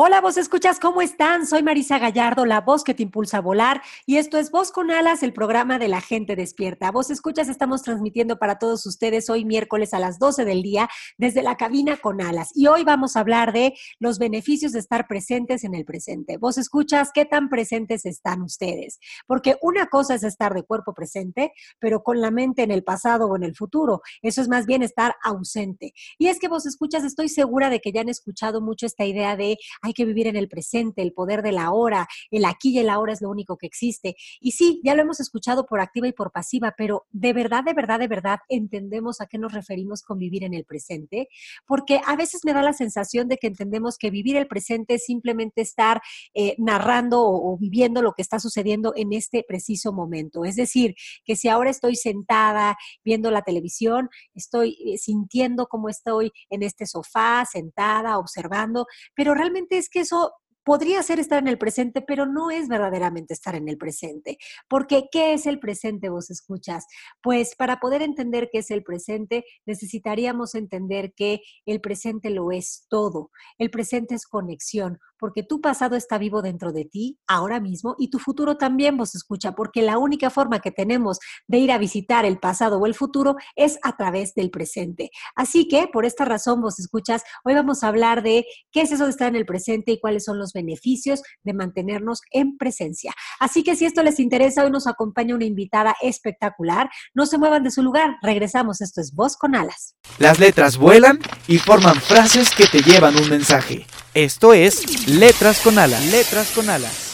Hola, vos escuchas, ¿cómo están? Soy Marisa Gallardo, la voz que te impulsa a volar, y esto es Voz con Alas, el programa de la gente despierta. Vos escuchas, estamos transmitiendo para todos ustedes hoy miércoles a las 12 del día desde la cabina con alas. Y hoy vamos a hablar de los beneficios de estar presentes en el presente. Vos escuchas, ¿qué tan presentes están ustedes? Porque una cosa es estar de cuerpo presente, pero con la mente en el pasado o en el futuro. Eso es más bien estar ausente. Y es que vos escuchas, estoy segura de que ya han escuchado mucho esta idea de hay que vivir en el presente, el poder de la hora, el aquí y el ahora es lo único que existe. Y sí, ya lo hemos escuchado por activa y por pasiva, pero de verdad, de verdad, de verdad entendemos a qué nos referimos con vivir en el presente, porque a veces me da la sensación de que entendemos que vivir el presente es simplemente estar eh, narrando o, viviendo lo que está sucediendo en este preciso momento. Es decir, que si ahora estoy sentada viendo la televisión, estoy eh, sintiendo cómo estoy en este sofá, sentada, observando, pero realmente es que eso podría ser estar en el presente, pero no es verdaderamente estar en el presente. Porque, ¿qué es el presente, vos escuchas? Pues para poder entender qué es el presente, necesitaríamos entender que el presente lo es todo. El presente es conexión, porque tu pasado está vivo dentro de ti ahora mismo y tu futuro también vos escucha, porque la única forma que tenemos de ir a visitar el pasado o el futuro es a través del presente. Así que, por esta razón, vos escuchas, hoy vamos a hablar de qué es eso de estar en el presente y cuáles son los beneficios de mantenernos en presencia. Así que si esto les interesa, hoy nos acompaña una invitada espectacular. No se muevan de su lugar, regresamos. Esto es Voz con Alas. Las letras vuelan y forman frases que te llevan un mensaje. Esto es Letras con Alas. Letras con Alas.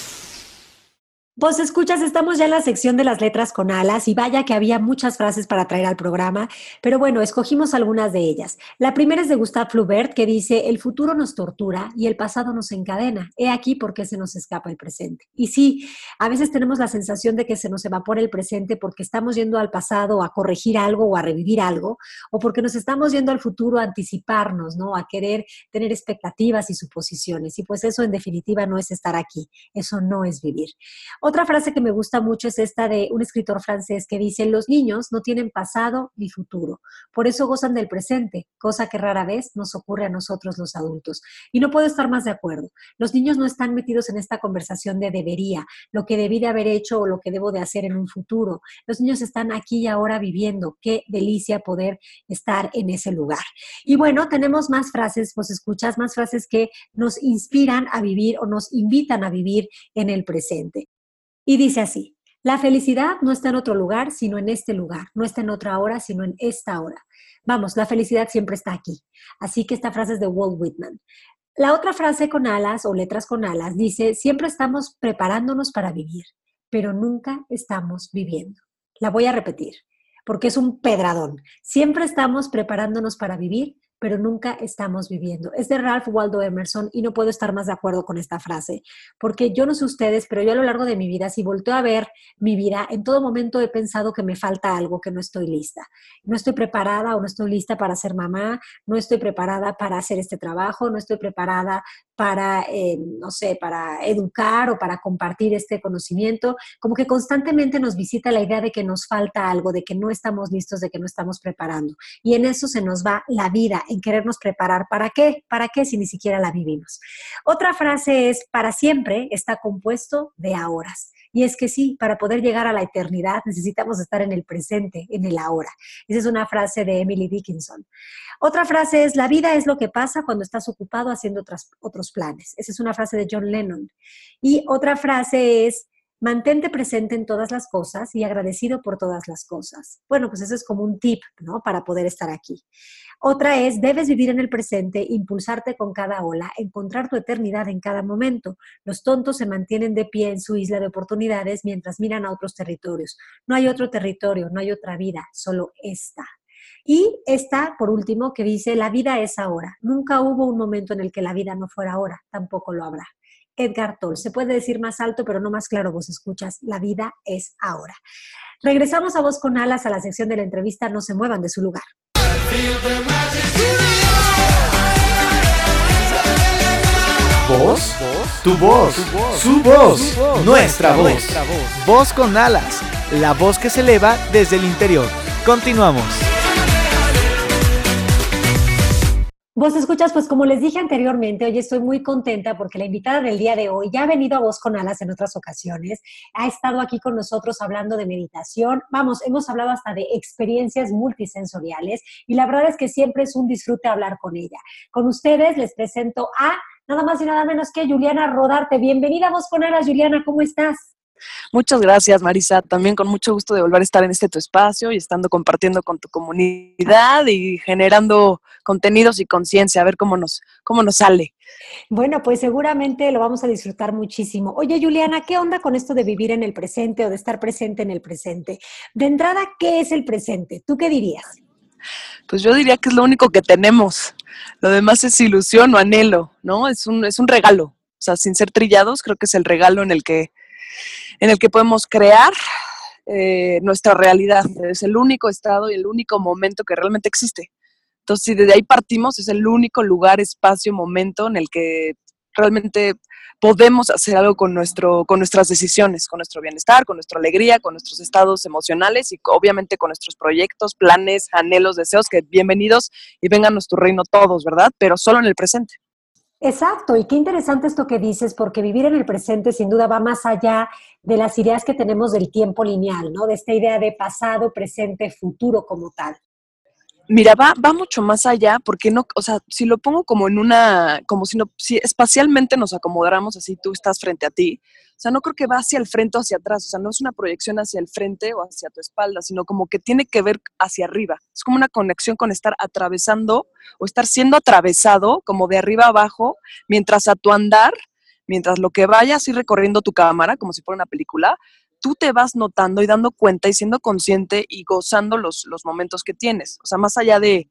Vos escuchas, estamos ya en la sección de las letras con alas y vaya que había muchas frases para traer al programa, pero bueno, escogimos algunas de ellas. La primera es de Gustave Flaubert que dice, el futuro nos tortura y el pasado nos encadena. He aquí por qué se nos escapa el presente. Y sí, a veces tenemos la sensación de que se nos evapora el presente porque estamos yendo al pasado a corregir algo o a revivir algo, o porque nos estamos yendo al futuro a anticiparnos, ¿no? A querer tener expectativas y suposiciones. Y pues eso en definitiva no es estar aquí, eso no es vivir. Otra frase que me gusta mucho es esta de un escritor francés que dice, los niños no tienen pasado ni futuro, por eso gozan del presente, cosa que rara vez nos ocurre a nosotros los adultos. Y no puedo estar más de acuerdo. Los niños no están metidos en esta conversación de debería, lo que debí de haber hecho o lo que debo de hacer en un futuro. Los niños están aquí y ahora viviendo. Qué delicia poder estar en ese lugar. Y bueno, tenemos más frases, vos escuchas, más frases que nos inspiran a vivir o nos invitan a vivir en el presente. Y dice así, la felicidad no está en otro lugar, sino en este lugar, no está en otra hora, sino en esta hora. Vamos, la felicidad siempre está aquí. Así que esta frase es de Walt Whitman. La otra frase con alas o letras con alas dice, siempre estamos preparándonos para vivir, pero nunca estamos viviendo. La voy a repetir, porque es un pedradón. Siempre estamos preparándonos para vivir, pero nunca estamos viviendo. Es de Ralph Waldo Emerson y no puedo estar más de acuerdo con esta frase, porque yo no sé ustedes, pero yo a lo largo de mi vida, si volteo a ver mi vida, en todo momento he pensado que me falta algo, que no estoy lista. No estoy preparada o no estoy lista para ser mamá, no estoy preparada para hacer este trabajo, no estoy preparada para, eh, no sé, para educar o para compartir este conocimiento. Como que constantemente nos visita la idea de que nos falta algo, de que no estamos listos, de que no estamos preparando. Y en eso se nos va la vida, en querernos preparar. ¿Para qué? ¿Para qué si ni siquiera la vivimos? Otra frase es, para siempre está compuesto de ahoras. Y es que sí, para poder llegar a la eternidad necesitamos estar en el presente, en el ahora. Esa es una frase de Emily Dickinson. Otra frase es, la vida es lo que pasa cuando estás ocupado haciendo otras, otros planes. Esa es una frase de John Lennon. Y otra frase es, mantente presente en todas las cosas y agradecido por todas las cosas. Bueno, pues eso es como un tip, ¿no? Para poder estar aquí. Otra es, debes vivir en el presente, impulsarte con cada ola, encontrar tu eternidad en cada momento. Los tontos se mantienen de pie en su isla de oportunidades mientras miran a otros territorios. No hay otro territorio, no hay otra vida, solo esta. Y esta, por último, que dice, la vida es ahora. Nunca hubo un momento en el que la vida no fuera ahora, tampoco lo habrá. Edgar Toll. Se puede decir más alto, pero no más claro, vos escuchas, la vida es ahora. Regresamos a Voz con Alas a la sección de la entrevista, no se muevan de su lugar. ¿Voz? Tu voz, su voz, nuestra voz. Voz con alas, la voz que se eleva desde el interior. Continuamos. Vos escuchas, pues como les dije anteriormente, hoy estoy muy contenta porque la invitada del día de hoy ya ha venido a Voz con Alas en otras ocasiones, ha estado aquí con nosotros hablando de meditación, vamos, hemos hablado hasta de experiencias multisensoriales y la verdad es que siempre es un disfrute hablar con ella. Con ustedes les presento a nada más y nada menos que Juliana Rodarte. Bienvenida a Voz con Alas, Juliana, ¿cómo estás? Muchas gracias, Marisa. También con mucho gusto de volver a estar en este tu espacio y estando compartiendo con tu comunidad y generando contenidos y conciencia, a ver cómo nos, cómo nos sale. Bueno, pues seguramente lo vamos a disfrutar muchísimo. Oye, Juliana, ¿qué onda con esto de vivir en el presente o de estar presente en el presente? De entrada, ¿qué es el presente? ¿Tú qué dirías? Pues yo diría que es lo único que tenemos. Lo demás es ilusión o anhelo, ¿no? Es un, es un regalo. O sea, sin ser trillados, creo que es el regalo en el que en el que podemos crear eh, nuestra realidad. Es el único estado y el único momento que realmente existe. Entonces, si desde ahí partimos, es el único lugar, espacio, momento en el que realmente podemos hacer algo con, nuestro, con nuestras decisiones, con nuestro bienestar, con nuestra alegría, con nuestros estados emocionales y obviamente con nuestros proyectos, planes, anhelos, deseos, que bienvenidos y vengan a nuestro reino todos, ¿verdad? Pero solo en el presente. Exacto, y qué interesante esto que dices, porque vivir en el presente sin duda va más allá de las ideas que tenemos del tiempo lineal, ¿no? De esta idea de pasado, presente, futuro como tal. Mira, va, mucho más allá, porque no, o sea, si lo pongo como en una, como si no, si espacialmente nos acomodáramos así, tú estás frente a ti, o sea, no creo que va hacia el frente o hacia atrás, o sea, no es una proyección hacia el frente o hacia tu espalda, sino como que tiene que ver hacia arriba. Es como una conexión con estar atravesando o estar siendo atravesado como de arriba abajo, mientras a tu andar, mientras lo que vayas y recorriendo tu cámara, como si fuera una película, tú te vas notando y dando cuenta y siendo consciente y gozando los, los momentos que tienes. O sea, más allá de,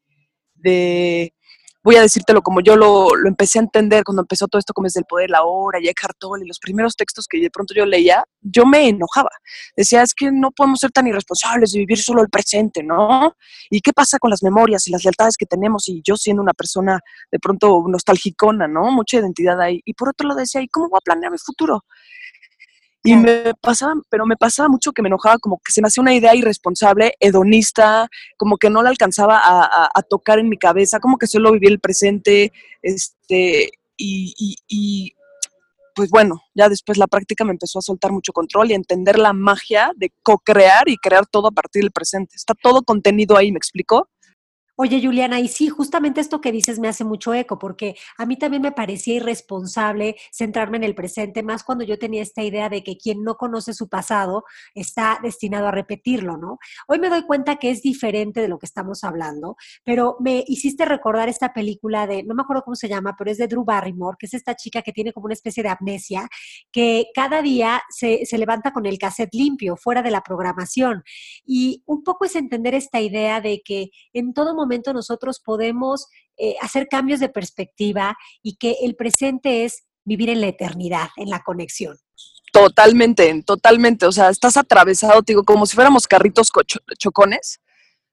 de voy a decírtelo como yo lo, lo, empecé a entender cuando empezó todo esto como es del poder, la hora, y Eckhart Tolle y los primeros textos que de pronto yo leía, yo me enojaba. Decía, es que no podemos ser tan irresponsables de vivir solo el presente, ¿no? ¿Y qué pasa con las memorias y las lealtades que tenemos? Y yo siendo una persona de pronto nostalgicona, ¿no? Mucha identidad ahí. Y por otro lado decía, ¿y cómo voy a planear mi futuro? Y me pasaba, pero me pasaba mucho que me enojaba, como que se me hacía una idea irresponsable, hedonista, como que no la alcanzaba a, a, tocar en mi cabeza, como que solo vivía el presente, este, y, y, pues bueno, ya después la práctica me empezó a soltar mucho control y a entender la magia de co-crear y crear todo a partir del presente. Está todo contenido ahí, ¿me explico? Oye, Juliana, y sí, justamente esto que dices me hace mucho eco, porque a mí también me parecía irresponsable centrarme en el presente, más cuando yo tenía esta idea de que quien no conoce su pasado está destinado a repetirlo, ¿no? Hoy me doy cuenta que es diferente de lo que estamos hablando, pero me hiciste recordar esta película de, no me acuerdo cómo se llama, pero es de Drew Barrymore, que es esta chica que tiene como una especie de amnesia, que cada día se, se levanta con el cassette limpio, fuera de la programación. Y un poco es entender esta idea de que en todo momento momento nosotros podemos eh, hacer cambios de perspectiva y que el presente es vivir en la eternidad, en la conexión. Totalmente, totalmente. O sea, estás atravesado, digo, como si fuéramos carritos chocones,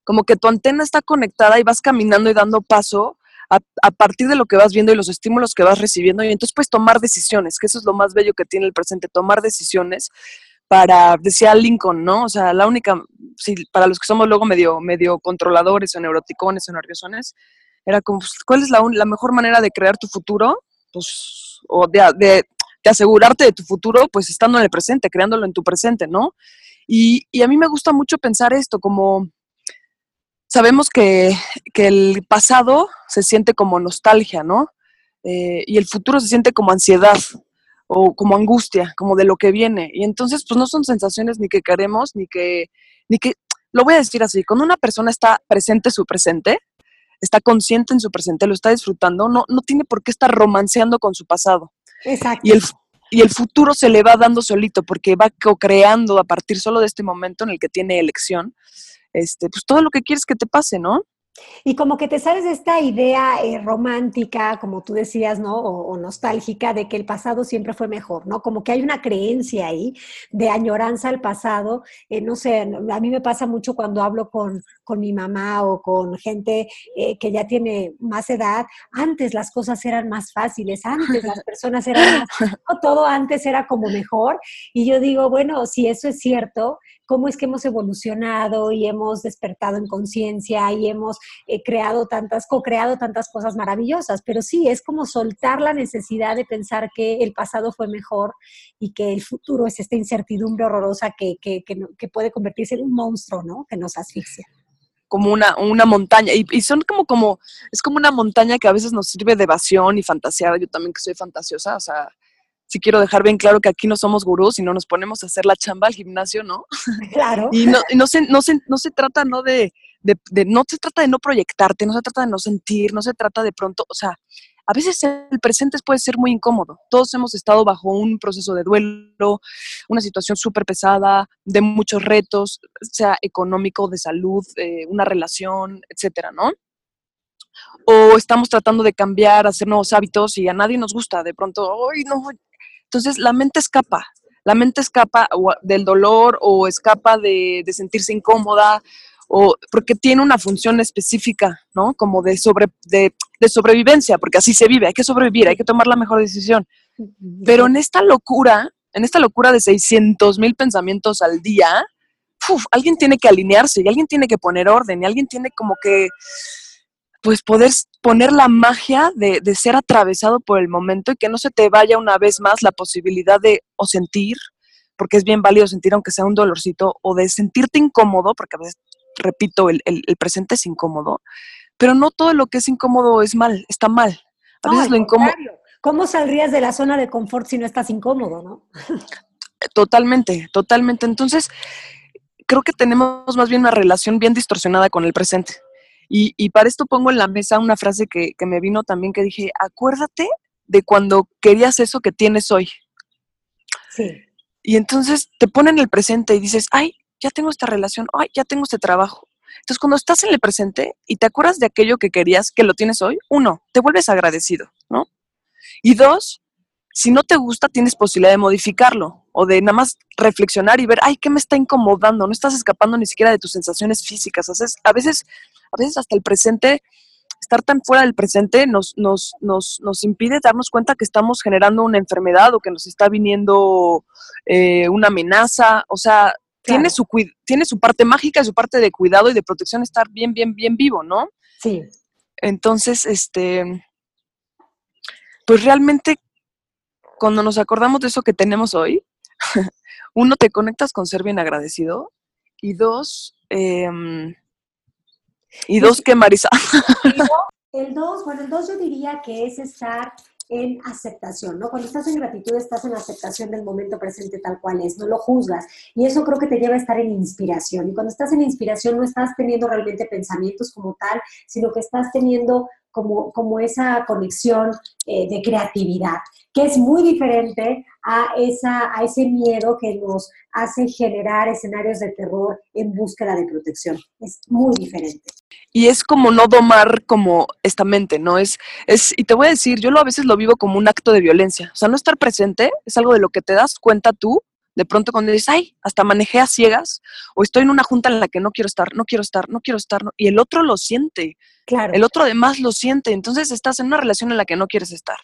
como que tu antena está conectada y vas caminando y dando paso a, a, partir de lo que vas viendo y los estímulos que vas recibiendo. Y entonces puedes tomar decisiones, que eso es lo más bello que tiene el presente, tomar decisiones para, decía Lincoln, ¿no? O sea, la única, sí, para los que somos luego medio, controladores o neuroticones o nerviosones, era como, pues, ¿cuál es la, mejor manera de crear tu futuro? Pues, o de, asegurarte de tu futuro, pues estando en el presente, creándolo en tu presente, ¿no? Y, y a mí me gusta mucho pensar esto, como sabemos que, que el pasado se siente como nostalgia, ¿no? Eh, y el futuro se siente como ansiedad, o como angustia, como de lo que viene. Y entonces, pues no son sensaciones ni que queremos, ni que, ni que, lo voy a decir así, cuando una persona está presente su presente, está consciente en su presente, lo está disfrutando, no, no tiene por qué estar romanceando con su pasado. Exacto. Y el, y el futuro se le va dando solito porque va co-creando a partir solo de este momento en el que tiene elección este, pues todo lo que quieres que te pase, ¿no? Y como que te sales de esta idea eh, romántica, como tú decías, ¿no? O, nostálgica de que el pasado siempre fue mejor, ¿no? Como que hay una creencia ahí de añoranza al pasado. Eh, no sé, a mí me pasa mucho cuando hablo con, con mi mamá o con gente eh, que ya tiene más edad. Antes las cosas eran más fáciles, antes las personas eran más, todo antes era como mejor. Y yo digo, bueno, si eso es cierto, ¿cómo es que hemos evolucionado y hemos despertado en conciencia y hemos he creado tantas, co-creado tantas cosas maravillosas, pero sí, es como soltar la necesidad de pensar que el pasado fue mejor y que el futuro es esta incertidumbre horrorosa que, que, que, puede convertirse en un monstruo, ¿no? Que nos asfixia como una, una montaña. Y, y, son como, como, es como una montaña que a veces nos sirve de evasión y fantasear. Yo también que soy fantasiosa, o sea, sí quiero dejar bien claro que aquí no somos gurús y no nos ponemos a hacer la chamba al gimnasio, ¿no? Claro. y no, no, se, no, se, no se trata, ¿no? De, de, no se trata de no proyectarte, no se trata de no sentir, no se trata de pronto, o sea, a veces el presente puede ser muy incómodo. Todos hemos estado bajo un proceso de duelo, una situación súper pesada, de muchos retos, sea económico, de salud, eh, una relación, etcétera, ¿no? O estamos tratando de cambiar, hacer nuevos hábitos y a nadie nos gusta. De pronto, ¡ay, no! Entonces la mente escapa, la mente escapa del dolor o escapa de, de sentirse incómoda o porque tiene una función específica, ¿no? Como de, sobre, de, sobrevivencia, porque así se vive, hay que sobrevivir, hay que tomar la mejor decisión. Pero en esta locura, en esta locura de 600 mil pensamientos al día, alguien tiene que alinearse y alguien tiene que poner orden y alguien tiene como que, pues, poder poner la magia de, de ser atravesado por el momento y que no se te vaya una vez más la posibilidad de o sentir, porque es bien válido sentir aunque sea un dolorcito, o de sentirte incómodo, porque a veces repito, el, presente es incómodo, pero no todo lo que es incómodo es mal, está mal. A veces lo incómodo... ¿Cómo saldrías de la zona de confort si no estás incómodo, no? Totalmente, totalmente. Entonces, creo que tenemos más bien una relación bien distorsionada con el presente. Y, para esto pongo en la mesa una frase que, que, me vino también que dije, acuérdate de cuando querías eso que tienes hoy. Sí. Y entonces te ponen el presente y dices, ay, ya tengo esta relación, ay, ya tengo este trabajo. Entonces, cuando estás en el presente y te acuerdas de aquello que querías, que lo tienes hoy, uno, te vuelves agradecido, ¿no? Y dos, si no te gusta, tienes posibilidad de modificarlo o de nada más reflexionar y ver, ay, ¿qué me está incomodando? No estás escapando ni siquiera de tus sensaciones físicas. A veces, a veces, a veces hasta el presente, estar tan fuera del presente nos, nos, nos, nos impide darnos cuenta que estamos generando una enfermedad o que nos está viniendo eh, una amenaza. O sea, tiene, su, tiene su parte mágica y su parte de cuidado y de protección estar bien, bien, bien vivo, ¿no? Sí. Entonces, este, pues realmente cuando nos acordamos de eso que tenemos hoy, uno, te conectas con ser bien agradecido y dos, em, y dos, ¿qué, Marisa? el dos, bueno, el dos yo diría que es estar en aceptación, ¿no? Cuando estás en gratitud estás en aceptación del momento presente tal cual es, no lo juzgas. Y eso creo que te lleva a estar en inspiración. Y cuando estás en inspiración no estás teniendo realmente pensamientos como tal, sino que estás teniendo como, como esa conexión eh, de creatividad, que es muy diferente a, esa, a ese miedo que nos hace generar escenarios de terror en búsqueda de protección. Es muy diferente. Y es como no domar como esta mente, ¿no? Es, es, y te voy a decir, yo lo, a veces lo vivo como un acto de violencia. O sea, no estar presente es algo de lo que te das cuenta tú de pronto cuando dices, ay, hasta manejé a ciegas, o estoy en una junta en la que no quiero estar, no quiero estar, no quiero estar, y el otro lo siente. Claro. El otro además lo siente. Entonces estás en una relación en la que no quieres estar.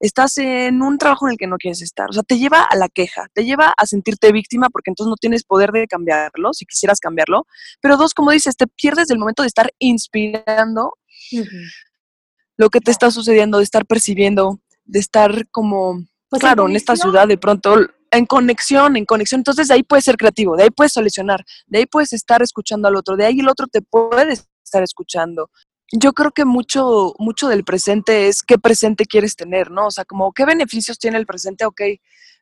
Estás en un trabajo en el que no quieres estar. O sea, te lleva a la queja, te lleva a sentirte víctima porque entonces no tienes poder de cambiarlo, si quisieras cambiarlo. Pero dos, como dices, te pierdes del momento de estar inspirando lo que te está sucediendo, de estar percibiendo, de estar como, pues claro, en esta ciudad de pronto en conexión, en conexión. Entonces de ahí puedes ser creativo, de ahí puedes solucionar, de ahí puedes estar escuchando al otro, de ahí el otro te puede estar escuchando. Yo creo que mucho, mucho del presente es qué presente quieres tener, ¿no? O sea, como qué beneficios tiene el presente, ok,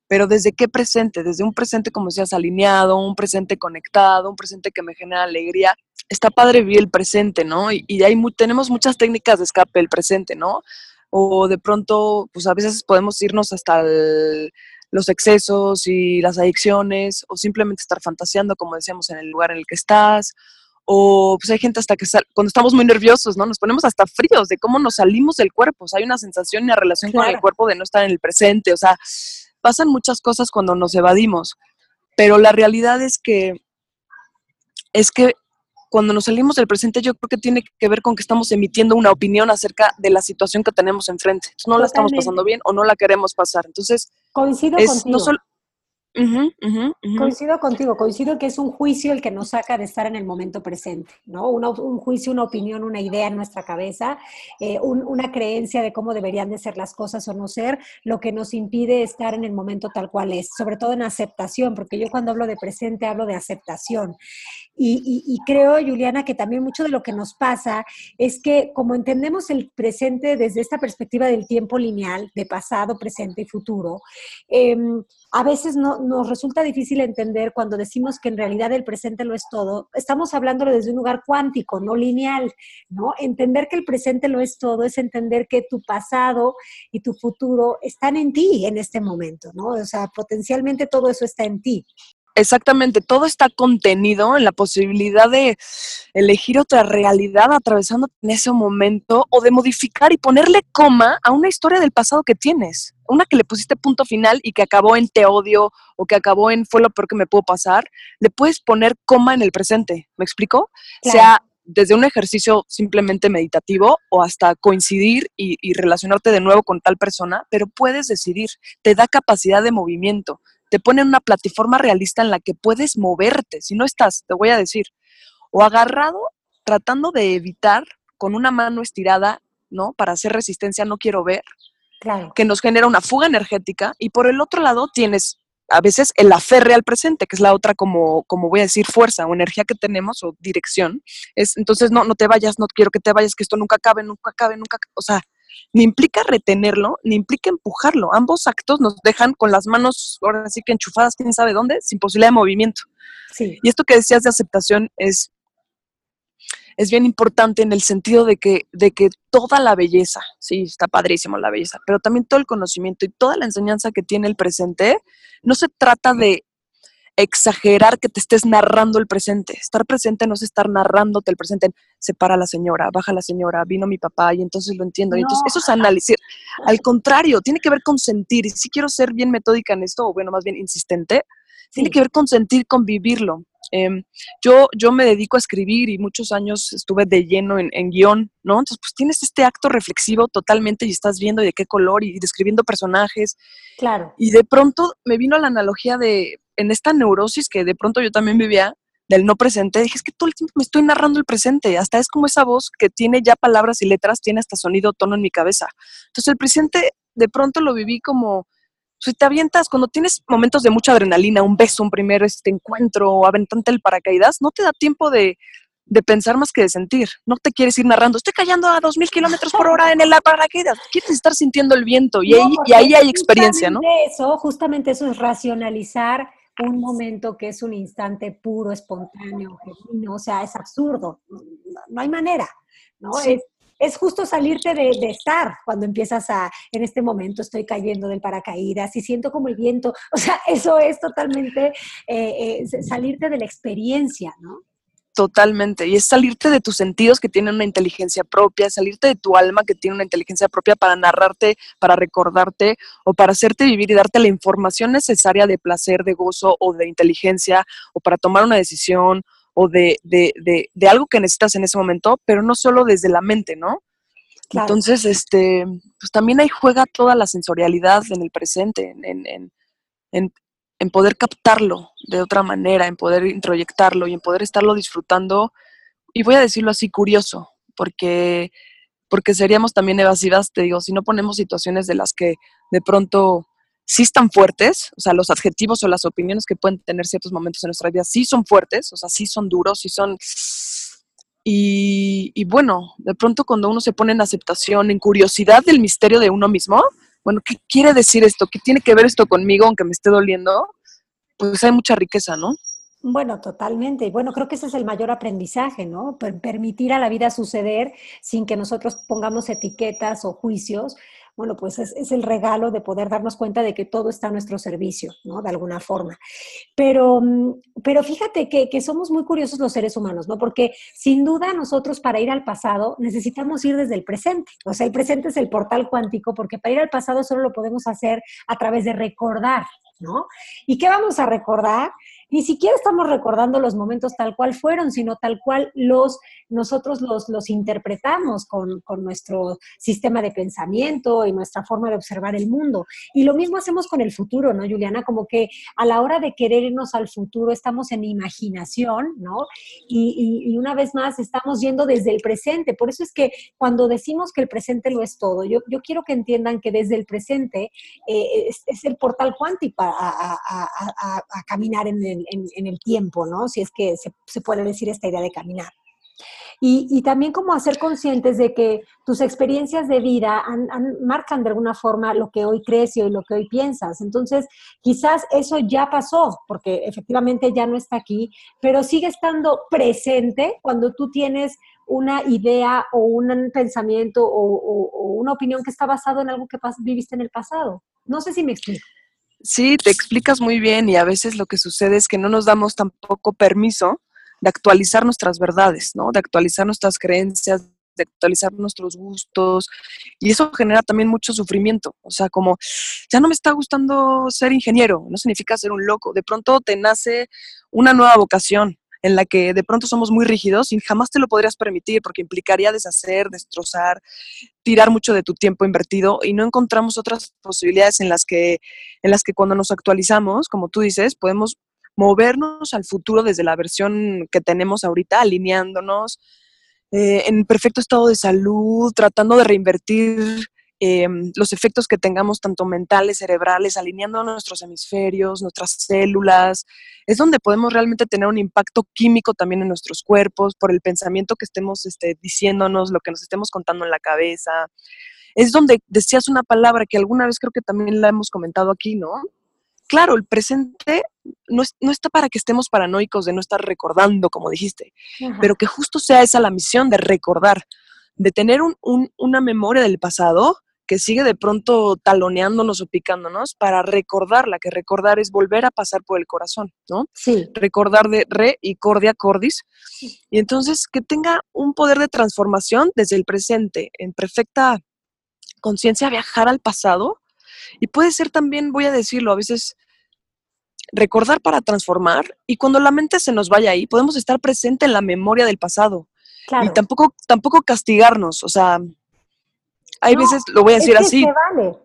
pero desde qué presente, desde un presente, como decías, alineado, un presente conectado, un presente que me genera alegría. Está padre vivir el presente, ¿no? Y, y ahí tenemos muchas técnicas de escape del presente, ¿no? O de pronto, pues a veces podemos irnos hasta el, los excesos y las adicciones, o simplemente estar fantaseando, como decíamos, en el lugar en el que estás, o pues hay gente hasta que cuando estamos muy nerviosos, ¿no? Nos ponemos hasta fríos de cómo nos salimos del cuerpo, o sea, hay una sensación y una relación con el cuerpo de no estar en el presente, o sea, pasan muchas cosas cuando nos evadimos, pero la realidad es que es que cuando nos salimos del presente yo creo que tiene que ver con que estamos emitiendo una opinión acerca de la situación que tenemos enfrente. no la estamos pasando bien o no la queremos pasar. Entonces, coincido es, contigo. No Coincido contigo, coincido que es un juicio el que nos saca de estar en el momento presente, ¿no? un juicio, una opinión, una idea en nuestra cabeza, eh, una creencia de cómo deberían de ser las cosas o no ser, lo que nos impide estar en el momento tal cual es, sobre todo en aceptación, porque yo cuando hablo de presente hablo de aceptación. Y, creo, Juliana, que también mucho de lo que nos pasa es que como entendemos el presente desde esta perspectiva del tiempo lineal, de pasado, presente y futuro, em, a veces no, nos resulta difícil entender cuando decimos que en realidad el presente lo es todo. Estamos hablándolo desde un lugar cuántico, no lineal, ¿no? Entender que el presente lo es todo es entender que tu pasado y tu futuro están en ti en este momento, ¿no? O sea, potencialmente todo eso está en ti. Exactamente, todo está contenido en la posibilidad de elegir otra realidad atravesando en ese momento o de modificar y ponerle coma a una historia del pasado que tienes. Una que le pusiste punto final y que acabó en te odio o que acabó en fue lo peor que me pudo pasar, le puedes poner coma en el presente. ¿Me explico? Sea desde un ejercicio simplemente meditativo o hasta coincidir y, y relacionarte de nuevo con tal persona, pero puedes decidir, te da capacidad de movimiento te ponen una plataforma realista en la que puedes moverte. Si no estás, te voy a decir, o agarrado tratando de evitar con una mano estirada, ¿no? Para hacer resistencia, no quiero ver, claro. que nos genera una fuga energética. Y por el otro lado tienes a veces el aferre al presente, que es la otra como, como voy a decir, fuerza o energía que tenemos o dirección. Es, entonces, no, no te vayas, no quiero que te vayas, que esto nunca acabe, nunca acabe, nunca, o sea, ni implica retenerlo, ni implica empujarlo. Ambos actos nos dejan con las manos, ahora sí que enchufadas, quién sabe dónde, sin posibilidad de movimiento. Y esto que decías de aceptación es, es bien importante en el sentido de que, de que toda la belleza, sí, está padrísimo la belleza, pero también todo el conocimiento y toda la enseñanza que tiene el presente, no se trata de exagerar que te estés narrando el presente. Estar presente no es estar narrándote el presente. Se para la señora, baja la señora, vino mi papá y entonces lo entiendo. Y entonces eso es análisis. Al contrario, tiene que ver con sentir. Y si quiero ser bien metódica en esto, o bueno, más bien insistente, tiene que ver con sentir, con vivirlo. Em, yo, yo me dedico a escribir y muchos años estuve de lleno en, en, guion, ¿no? Entonces, pues tienes este acto reflexivo totalmente y estás viendo de qué color y describiendo personajes. Claro. Y de pronto me vino la analogía de, en esta neurosis que de pronto yo también vivía, del no presente, dije, es que todo el tiempo me estoy narrando el presente, hasta es como esa voz que tiene ya palabras y letras, tiene hasta sonido, tono en mi cabeza. Entonces el presente de pronto lo viví como, si te avientas, cuando tienes momentos de mucha adrenalina, un beso, un primer este encuentro, aventante el paracaídas, no te da tiempo de, de pensar más que de sentir. No te quieres ir narrando, estoy cayendo a 2.000 kilómetros por hora en el paracaídas. Quieres estar sintiendo el viento y, ahí, y ahí hay experiencia, ¿no? Eso, justamente eso es racionalizar un momento que es un instante puro, espontáneo, genuino, o sea, es absurdo, no hay manera, ¿no? Es, justo salirte de, estar cuando empiezas a, en este momento estoy cayendo del paracaídas y siento como el viento, o sea, eso es totalmente eh, eh, salirte de la experiencia, ¿no? Totalmente. Y es salirte de tus sentidos que tienen una inteligencia propia, salirte de tu alma que tiene una inteligencia propia para narrarte, para recordarte o para hacerte vivir y darte la información necesaria de placer, de gozo o de inteligencia o para tomar una decisión o de, de, de, algo que necesitas en ese momento, pero no solo desde la mente, ¿no? Entonces, este, pues también ahí juega toda la sensorialidad en el presente, en, en, en, en poder captarlo de otra manera, en poder introyectarlo y en poder estarlo disfrutando, y voy a decirlo así, curioso, porque, porque seríamos también evasivas, te digo, si no ponemos situaciones de las que de pronto sí están fuertes, o sea, los adjetivos o las opiniones que pueden tener ciertos momentos en nuestra vida sí son fuertes, o sea, sí son duros, sí son... Y, y bueno, de pronto cuando uno se pone en aceptación, en curiosidad del misterio de uno mismo, bueno, ¿qué quiere decir esto? ¿Qué tiene que ver esto conmigo, aunque me esté doliendo? Pues hay mucha riqueza, ¿no? Bueno, totalmente. Bueno, creo que ese es el mayor aprendizaje, ¿no? permitir a la vida suceder sin que nosotros pongamos etiquetas o juicios, bueno, pues es, el regalo de poder darnos cuenta de que todo está a nuestro servicio, ¿no? De alguna forma. Pero, mm, pero fíjate que, que somos muy curiosos los seres humanos, ¿no? Porque sin duda nosotros para ir al pasado necesitamos ir desde el presente. O sea, el presente es el portal cuántico porque para ir al pasado solo lo podemos hacer a través de recordar, ¿no? ¿Y qué vamos a recordar? Ni siquiera estamos recordando los momentos tal cual fueron, sino tal cual los, nosotros los, los interpretamos con, nuestro sistema de pensamiento y nuestra forma de observar el mundo. Y lo mismo hacemos con el futuro, ¿no, Juliana? Como que a la hora de querer irnos al futuro estamos en imaginación, ¿no? Y, una vez más estamos yendo desde el presente. Por eso es que cuando decimos que el presente lo es todo, yo, yo quiero que entiendan que desde el presente eh, es, el portal cuántico a, a caminar en el en, el tiempo, ¿no? Si es que se, puede decir esta idea de caminar. Y, también como hacer conscientes de que tus experiencias de vida marcan de alguna forma lo que hoy crees y lo que hoy piensas. Entonces, quizás eso ya pasó, porque efectivamente ya no está aquí, pero sigue estando presente cuando tú tienes una idea o un pensamiento o, o una opinión que está basado en algo que viviste en el pasado. No sé si me explico. Sí, te explicas muy bien y a veces lo que sucede es que no nos damos tampoco permiso de actualizar nuestras verdades, ¿no? De actualizar nuestras creencias, de actualizar nuestros gustos y eso genera también mucho sufrimiento, o sea, como ya no me está gustando ser ingeniero, no significa ser un loco, de pronto te nace una nueva vocación, en la que de pronto somos muy rígidos y jamás te lo podrías permitir porque implicaría deshacer, destrozar, tirar mucho de tu tiempo invertido y no encontramos otras posibilidades en las que, en las que cuando nos actualizamos, como tú dices, podemos movernos al futuro desde la versión que tenemos ahorita, alineándonos eh, en perfecto estado de salud, tratando de reinvertir Em, los efectos que tengamos tanto mentales, cerebrales, alineando nuestros hemisferios, nuestras células. Es donde podemos realmente tener un impacto químico también en nuestros cuerpos por el pensamiento que estemos este, diciéndonos, lo que nos estemos contando en la cabeza. Es donde decías una palabra que alguna vez creo que también la hemos comentado aquí, ¿no? Claro, el presente no, está para que estemos paranoicos de no estar recordando, como dijiste, pero que justo sea esa la misión de recordar, de tener una memoria del pasado que sigue de pronto taloneándonos o picándonos para recordarla, que recordar es volver a pasar por el corazón, ¿no? Sí. Recordar de re y cordia cordis. Y entonces que tenga un poder de transformación desde el presente, en perfecta conciencia, viajar al pasado. Y puede ser también, voy a decirlo, a veces recordar para transformar y cuando la mente se nos vaya ahí, podemos estar presente en la memoria del pasado. Y tampoco, tampoco castigarnos, o sea, hay veces, lo voy a decir así. Se vale.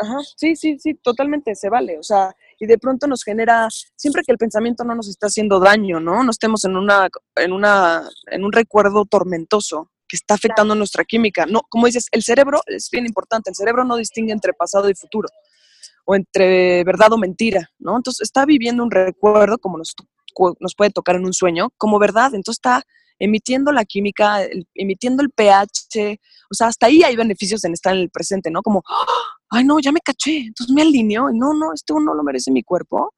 Ajá, sí, sí, sí, totalmente se vale. O sea, y de pronto nos genera, siempre que el pensamiento no nos está haciendo daño, ¿no? No estemos en una, en una, en un recuerdo tormentoso que está afectando nuestra química. No, como dices, el cerebro es bien importante. El cerebro no distingue entre pasado y futuro o entre verdad o mentira, ¿no? Entonces está viviendo un recuerdo como nos, nos puede tocar en un sueño, como verdad. Entonces está emitiendo la química, emitiendo el pH, o sea, hasta ahí hay beneficios en estar en el presente, ¿no? Como, ay, no, ya me caché, entonces me alineo, no, no, esto no lo merece mi cuerpo.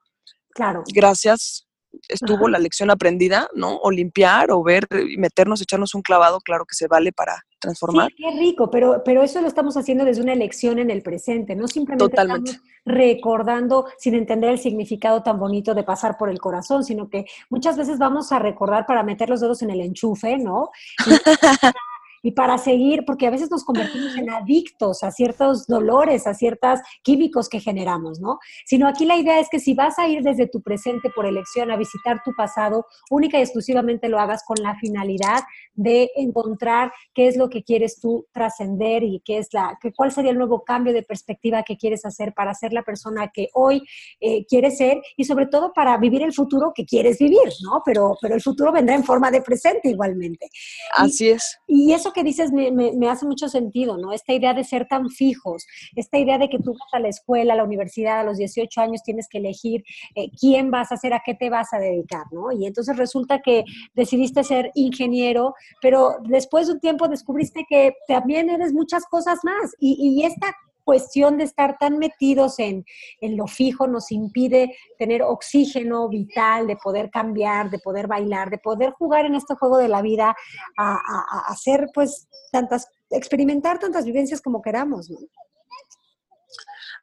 Claro. Gracias, estuvo la lección aprendida, ¿no? O limpiar, o ver, meternos, echarnos un clavado, claro que se vale para transformar. Sí, qué rico, pero, pero eso lo estamos haciendo desde una elección en el presente, no simplemente estamos recordando sin entender el significado tan bonito de pasar por el corazón, sino que muchas veces vamos a recordar para meter los dedos en el enchufe, ¿no? y para seguir, porque a veces nos convertimos en adictos a ciertos dolores, a ciertos químicos que generamos, ¿no? Sino aquí la idea es que si vas a ir desde tu presente por elección a visitar tu pasado, única y exclusivamente lo hagas con la finalidad de encontrar qué es lo que quieres tú trascender y qué es la, que, cuál sería el nuevo cambio de perspectiva que quieres hacer para ser la persona que hoy eh, quieres ser y sobre todo para vivir el futuro que quieres vivir, ¿no? Pero, pero el futuro vendrá en forma de presente igualmente. Así es. Y eso que dices me, hace mucho sentido, ¿no? Esta idea de ser tan fijos, esta idea de que tú vas a la escuela, a la universidad, a los 18 años tienes que elegir eh, quién vas a ser, a qué te vas a dedicar, ¿no? Y entonces resulta que decidiste ser ingeniero, pero después de un tiempo descubriste que también eres muchas cosas más. Y esta cuestión de estar tan metidos en, lo fijo nos impide tener oxígeno vital, de poder cambiar, de poder bailar, de poder jugar en este juego de la vida, a, hacer pues tantas, experimentar tantas vivencias como queramos.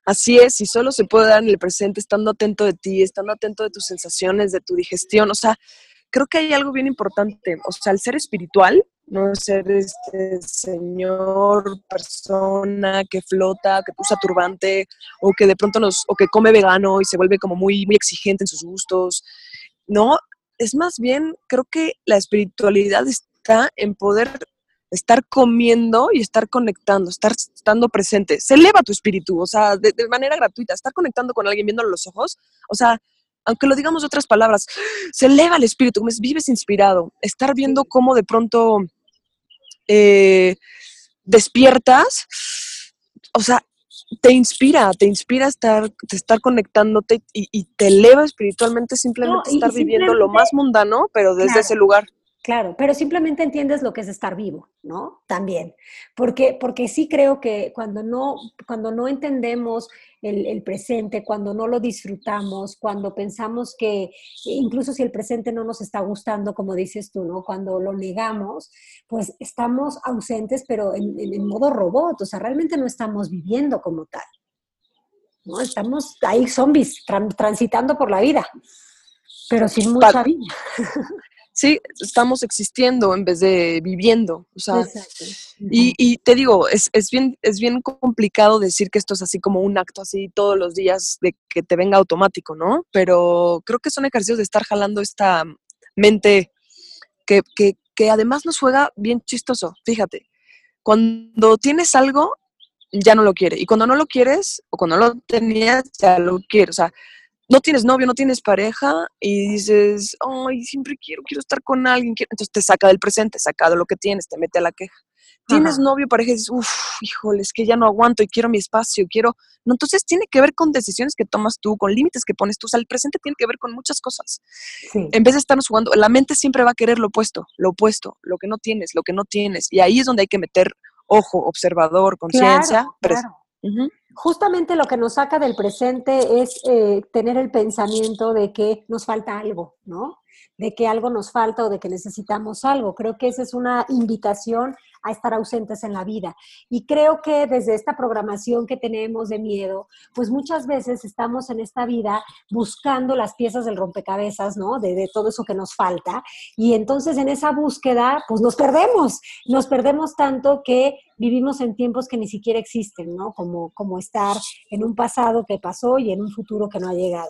Así es, y solo se puede dar en el presente estando atento de ti, estando atento de tus sensaciones, de tu digestión. O sea, creo que hay algo bien importante. O sea, el ser espiritual, no ser este señor, persona que flota, que usa turbante, o que de pronto nos, o que come vegano y se vuelve como muy, muy exigente en sus gustos. No, es más bien, creo que la espiritualidad está en poder estar comiendo y estar conectando, estar estando presente. Se eleva tu espíritu, o sea, de, manera gratuita, estar conectando con alguien viéndolo los ojos, o sea, aunque lo digamos de otras palabras, se eleva el espíritu, vives inspirado, estar viendo cómo de pronto eh, despiertas, o sea, te inspira, te inspira estar, estar conectándote y, te eleva espiritualmente simplemente estar viviendo lo más mundano, pero desde ese lugar. Claro, pero simplemente entiendes lo que es estar vivo, ¿no? También. Porque, porque sí creo que cuando no, cuando no entendemos el, presente, cuando no lo disfrutamos, cuando pensamos que incluso si el presente no nos está gustando, como dices tú, ¿no? Cuando lo negamos, pues estamos ausentes, pero en, en, modo robot, o sea, realmente no estamos viviendo como tal. ¿no? Estamos ahí zombies transitando por la vida, pero sin mucha vida. sí, estamos existiendo en vez de viviendo. O sea, y, te digo, es, bien, es bien complicado decir que esto es así como un acto así todos los días de que te venga automático, ¿no? Pero creo que son ejercicios de estar jalando esta mente que, que, que además nos juega bien chistoso. Fíjate, cuando tienes algo, ya no lo quiere. Y cuando no lo quieres, o cuando no lo tenías, ya lo quieres. O sea, no tienes novio, no tienes pareja y dices, ay, siempre quiero, quiero estar con alguien. Entonces te saca del presente, saca de lo que tienes, te mete a la queja. Tienes novio, pareja y dices, uff, híjole, es que ya no aguanto y quiero mi espacio, quiero. No, entonces tiene que ver con decisiones que tomas tú, con límites que pones tú. O sea, el presente tiene que ver con muchas cosas. En vez de estarnos jugando, la mente siempre va a querer lo opuesto, lo opuesto, lo que no tienes, lo que no tienes. Y ahí es donde hay que meter ojo, observador, conciencia, claro, Justamente lo que nos saca del presente es eh, tener el pensamiento de que nos falta algo, ¿no? De que algo nos falta o de que necesitamos algo. Creo que esa es una invitación a estar ausentes en la vida. Y creo que desde esta programación que tenemos de miedo, pues muchas veces estamos en esta vida buscando las piezas del rompecabezas, ¿no? De, todo eso que nos falta. Y entonces en esa búsqueda, pues nos perdemos, nos perdemos tanto que vivimos en tiempos que ni siquiera existen, ¿no? Como, como estar en un pasado que pasó y en un futuro que no ha llegado.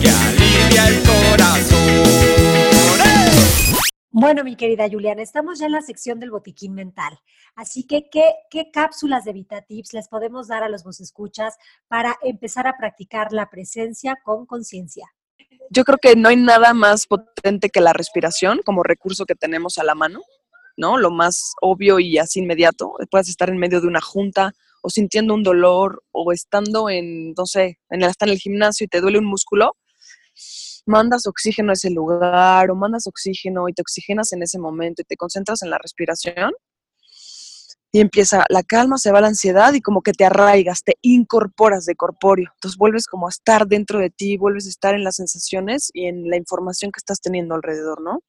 que alivia el corazón. Bueno, mi querida Juliana, estamos ya en la sección del botiquín mental. Así que, ¿qué, qué cápsulas de VitaTips les podemos dar a los vos escuchas para empezar a practicar la presencia con conciencia? Yo creo que no hay nada más potente que la respiración como recurso que tenemos a la mano. ¿no? Lo más obvio y así inmediato. Puedes estar en medio de una junta o sintiendo un dolor o estando en, no sé, en el, hasta en el gimnasio y te duele un músculo, mandas oxígeno a ese lugar o mandas oxígeno y te oxigenas en ese momento y te concentras en la respiración y empieza la calma, se va la ansiedad y como que te arraigas, te incorporas de corpóreo. Entonces vuelves como a estar dentro de ti, vuelves a estar en las sensaciones y en la información que estás teniendo alrededor, ¿no?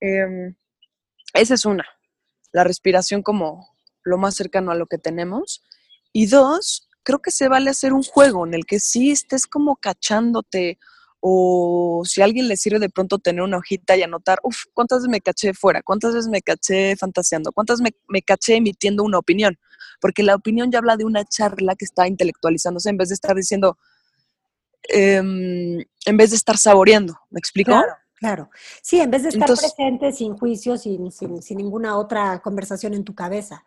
Em, esa es una, la respiración como lo más cercano a lo que tenemos. Y dos, creo que se vale hacer un juego en el que sí estés como cachándote o si a alguien le sirve de pronto tener una hojita y anotar, uff, ¿cuántas veces me caché fuera? ¿Cuántas veces me caché fantaseando? ¿Cuántas me, me caché emitiendo una opinión? Porque la opinión ya habla de una charla que está intelectualizándose en vez de estar diciendo, em, en vez de estar saboreando, ¿me explico? Claro, sí, en vez de estar presente sin juicio, sin, sin, sin, ninguna otra conversación en tu cabeza.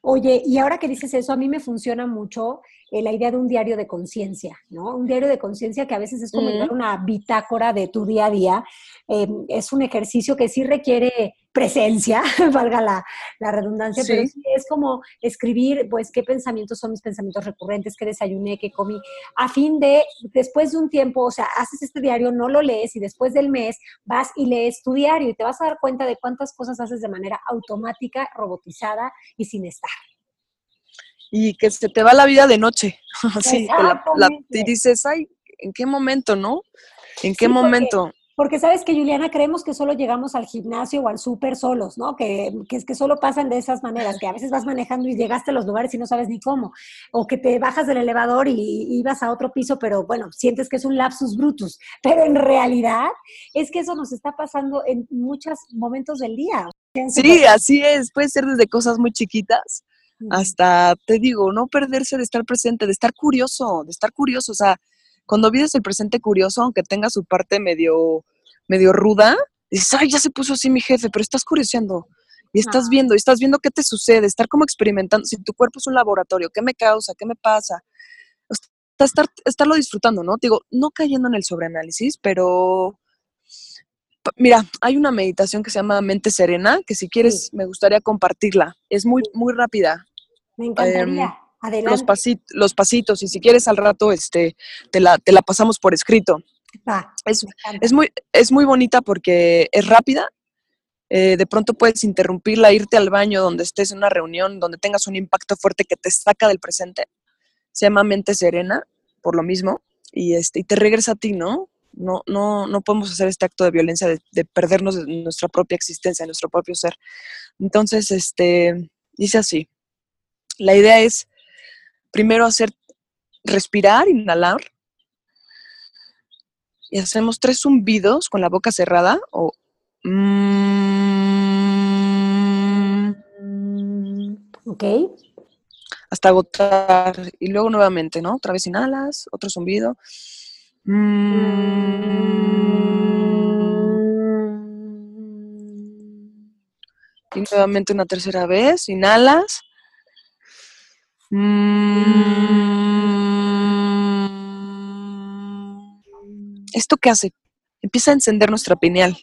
Oye, y ahora que dices eso, a mí me funciona mucho eh, la idea de un diario de conciencia, ¿no? Un diario de conciencia que a veces es como una bitácora de tu día a día. Em, es un ejercicio que sí requiere presencia, valga la, redundancia, pero sí es como escribir, pues, qué pensamientos son mis pensamientos recurrentes, qué desayuné, qué comí, a fin de, después de un tiempo, o sea, haces este diario, no lo lees y después del mes vas y lees tu diario y te vas a dar cuenta de cuántas cosas haces de manera automática, robotizada y sin estar. Y que se te va la vida de noche, así, y dices, ay, ¿en qué momento, no? ¿En qué momento? Porque sabes que, Juliana, creemos que solo llegamos al gimnasio o al súper solos, ¿no? Que, que, es que solo pasan de esas maneras, que a veces vas manejando y llegaste a los lugares y no sabes ni cómo, o que te bajas del elevador y, ibas a otro piso, pero bueno, sientes que es un lapsus brutus, pero en realidad es que eso nos está pasando en muchos momentos del día. Sí, así es, puede ser desde cosas muy chiquitas hasta, te digo, no perderse de estar presente, de estar curioso, de estar curioso, o sea, cuando vives el presente curioso, aunque tenga su parte medio, medio ruda, dices, ay, ya se puso así mi jefe, pero estás curioseando y estás viendo, y estás viendo qué te sucede, estar como experimentando, si tu cuerpo es un laboratorio, ¿qué me causa? ¿Qué me pasa? Estar, estarlo disfrutando, ¿no? Digo, no cayendo en el sobreanálisis, pero mira, hay una meditación que se llama Mente Serena, que si quieres me gustaría compartirla. Es muy, muy rápida. Me encantaría. Em, los, pasitos, los pasitos y si quieres al rato este, te, la, te la pasamos por escrito. es, muy, es muy bonita porque es rápida. Eh, de pronto puedes interrumpirla, irte al baño donde estés en una reunión, donde tengas un impacto fuerte que te saca del presente. Se llama mente serena, por lo mismo, y, este, y te regresa a ti, ¿no? No, no, no podemos hacer este acto de violencia de, de perdernos de nuestra propia existencia, de nuestro propio ser. Entonces, este, dice así, la idea es primero hacer respirar, inhalar. Y hacemos tres zumbidos con la boca cerrada o mm, ok. Hasta agotar. Y luego nuevamente, ¿no? Otra vez inhalas, otro zumbido. Mm. Y nuevamente una tercera vez, inhalas. Mm. ¿Esto qué hace? Empieza a encender nuestra pineal.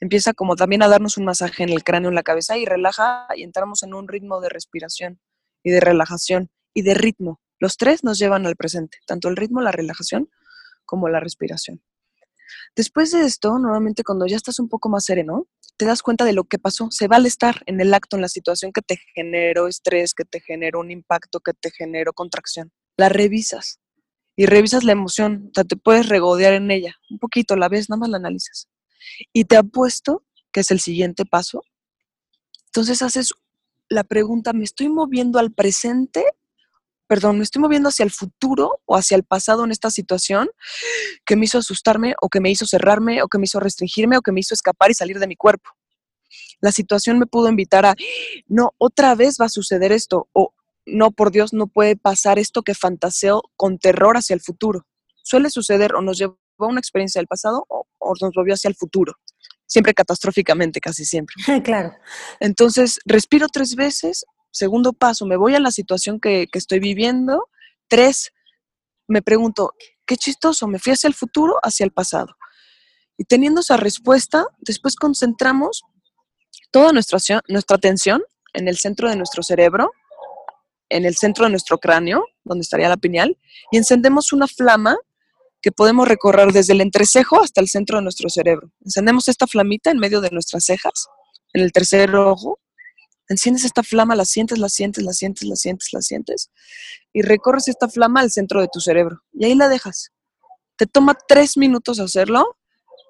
Empieza como también a darnos un masaje en el cráneo, en la cabeza y relaja y entramos en un ritmo de respiración y de relajación y de ritmo. Los tres nos llevan al presente, tanto el ritmo, la relajación como la respiración. Después de esto, nuevamente cuando ya estás un poco más sereno, te das cuenta de lo que pasó. Se va al estar en el acto, en la situación que te generó estrés, que te generó un impacto, que te generó contracción. La revisas y revisas la emoción. O sea, te puedes regodear en ella. Un poquito, la ves, nada más la analizas. Y te apuesto que es el siguiente paso. Entonces haces la pregunta, ¿me estoy moviendo al presente perdón, me estoy moviendo hacia el futuro o hacia el pasado en esta situación que me hizo asustarme o que me hizo cerrarme o que me hizo restringirme o que me hizo escapar y salir de mi cuerpo. La situación me pudo invitar a, no, otra vez va a suceder esto o no, por Dios, no puede pasar esto que fantaseo con terror hacia el futuro. Suele suceder o nos llevó a una experiencia del pasado o, o nos volvió hacia el futuro siempre catastróficamente, casi siempre. claro. Entonces, respiro tres veces, Segundo paso, me voy a la situación que, estoy viviendo. Tres, me pregunto, qué chistoso, me fui hacia el futuro, hacia el pasado. Y teniendo esa respuesta, después concentramos toda nuestra, nuestra atención en el centro de nuestro cerebro, en el centro de nuestro cráneo, donde estaría la pineal, y encendemos una flama que podemos recorrer desde el entrecejo hasta el centro de nuestro cerebro. Encendemos esta flamita en medio de nuestras cejas, en el tercer ojo, enciendes esta flama, la sientes, la sientes, la sientes, la sientes, la sientes, y recorres esta flama al centro de tu cerebro. Y ahí la dejas. Te toma tres minutos hacerlo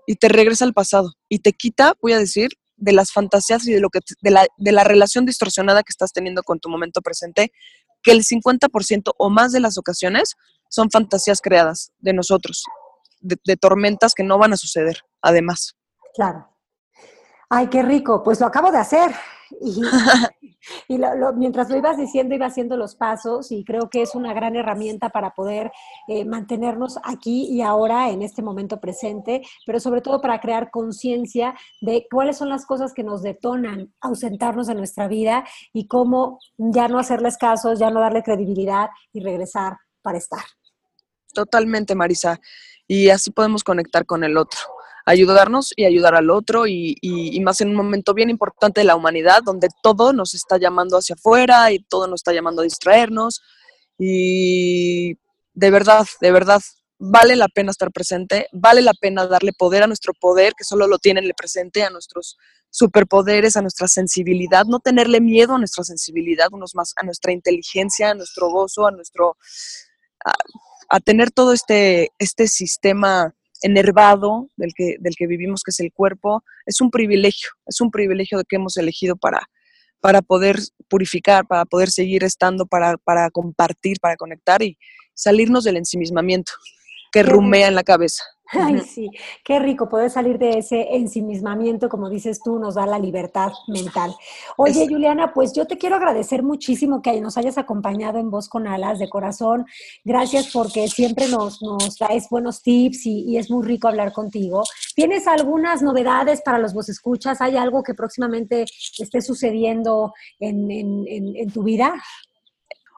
y te regresa al pasado. Y te quita, voy a decir, de las fantasías y de, lo que, de, la, de la relación distorsionada que estás teniendo con tu momento presente, que el 50% o más de las ocasiones son fantasías creadas de nosotros, de, de tormentas que no van a suceder, además. Claro. Ay, qué rico. Pues lo acabo de hacer. Y, mientras lo ibas diciendo, iba haciendo los pasos y creo que es una gran herramienta para poder eh, mantenernos aquí y ahora en este momento presente, pero sobre todo para crear conciencia de cuáles son las cosas que nos detonan ausentarnos de nuestra vida y cómo ya no hacerles caso, ya no darle credibilidad y regresar para estar. Totalmente, Marisa. Y así podemos conectar con el otro, ayudarnos y ayudar al otro y, y, más en un momento bien importante de la humanidad donde todo nos está llamando hacia afuera y todo nos está llamando a distraernos. Y de verdad, de verdad, vale la pena estar presente, vale la pena darle poder a nuestro poder, que solo lo tiene en presente, a nuestros superpoderes, a nuestra sensibilidad, no tenerle miedo a nuestra sensibilidad, unos más a nuestra inteligencia, a nuestro gozo, a nuestro a, tener todo este, este sistema enervado del que, del que vivimos, que es el cuerpo, es un privilegio, es un privilegio de que hemos elegido para, para poder purificar, para poder seguir estando, para, para compartir, para conectar y salirnos del ensimismamiento que rumea en la cabeza. Ay, sí, qué rico poder salir de ese ensimismamiento, como dices tú, nos da la libertad mental. Oye, Juliana, pues yo te quiero agradecer muchísimo que nos hayas acompañado en Voz con Alas de corazón. Gracias porque siempre nos, nos traes buenos tips y, es muy rico hablar contigo. ¿Tienes algunas novedades para los vos escuchas? ¿Hay algo que próximamente esté sucediendo en, en, en tu vida?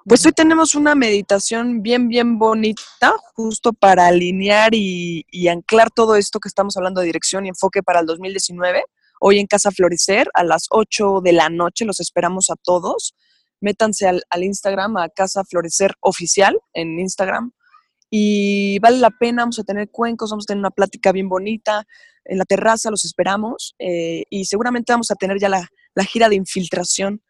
Pues hoy tenemos una meditación bien, bien bonita, justo para alinear y, anclar todo esto que estamos hablando de dirección y enfoque para el 2019. Hoy en Casa Florecer a las 8 de la noche los esperamos a todos. Métanse al, Instagram, a Casa Florecer Oficial en Instagram. Y vale la pena, vamos a tener cuencos, vamos a tener una plática bien bonita. En la terraza los esperamos eh, y seguramente vamos a tener ya la, la gira de infiltración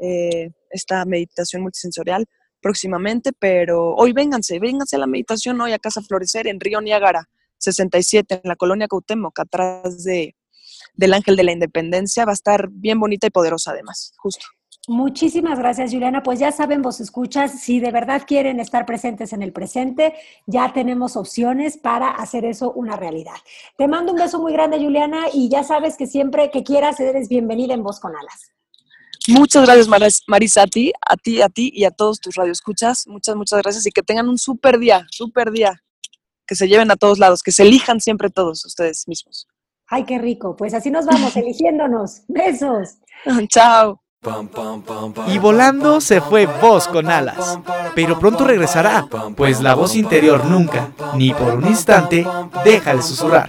eh, esta meditación multisensorial próximamente, pero hoy vénganse, vénganse a la meditación hoy a Casa Florecer en Río Niágara, 67, en la colonia Cautemoc, atrás de, del Ángel de la Independencia. Va a estar bien bonita y poderosa además, justo. Muchísimas gracias, Juliana. Pues ya saben, vos escuchas, si de verdad quieren estar presentes en el presente, ya tenemos opciones para hacer eso una realidad. Te mando un beso muy grande, Juliana, y ya sabes que siempre que quieras eres bienvenida en Voz con Alas. Muchas gracias, Marisa, a ti, a ti, a ti y a todos tus radioescuchas. Muchas, muchas gracias y que tengan un súper día, súper día. Que se lleven a todos lados, que se elijan siempre todos ustedes mismos. Ay, qué rico. Pues así nos vamos, eligiéndonos. Besos. Chao. Y volando se fue voz con alas, pero pronto regresará, pues la voz interior nunca, ni por un instante, deja de susurrar.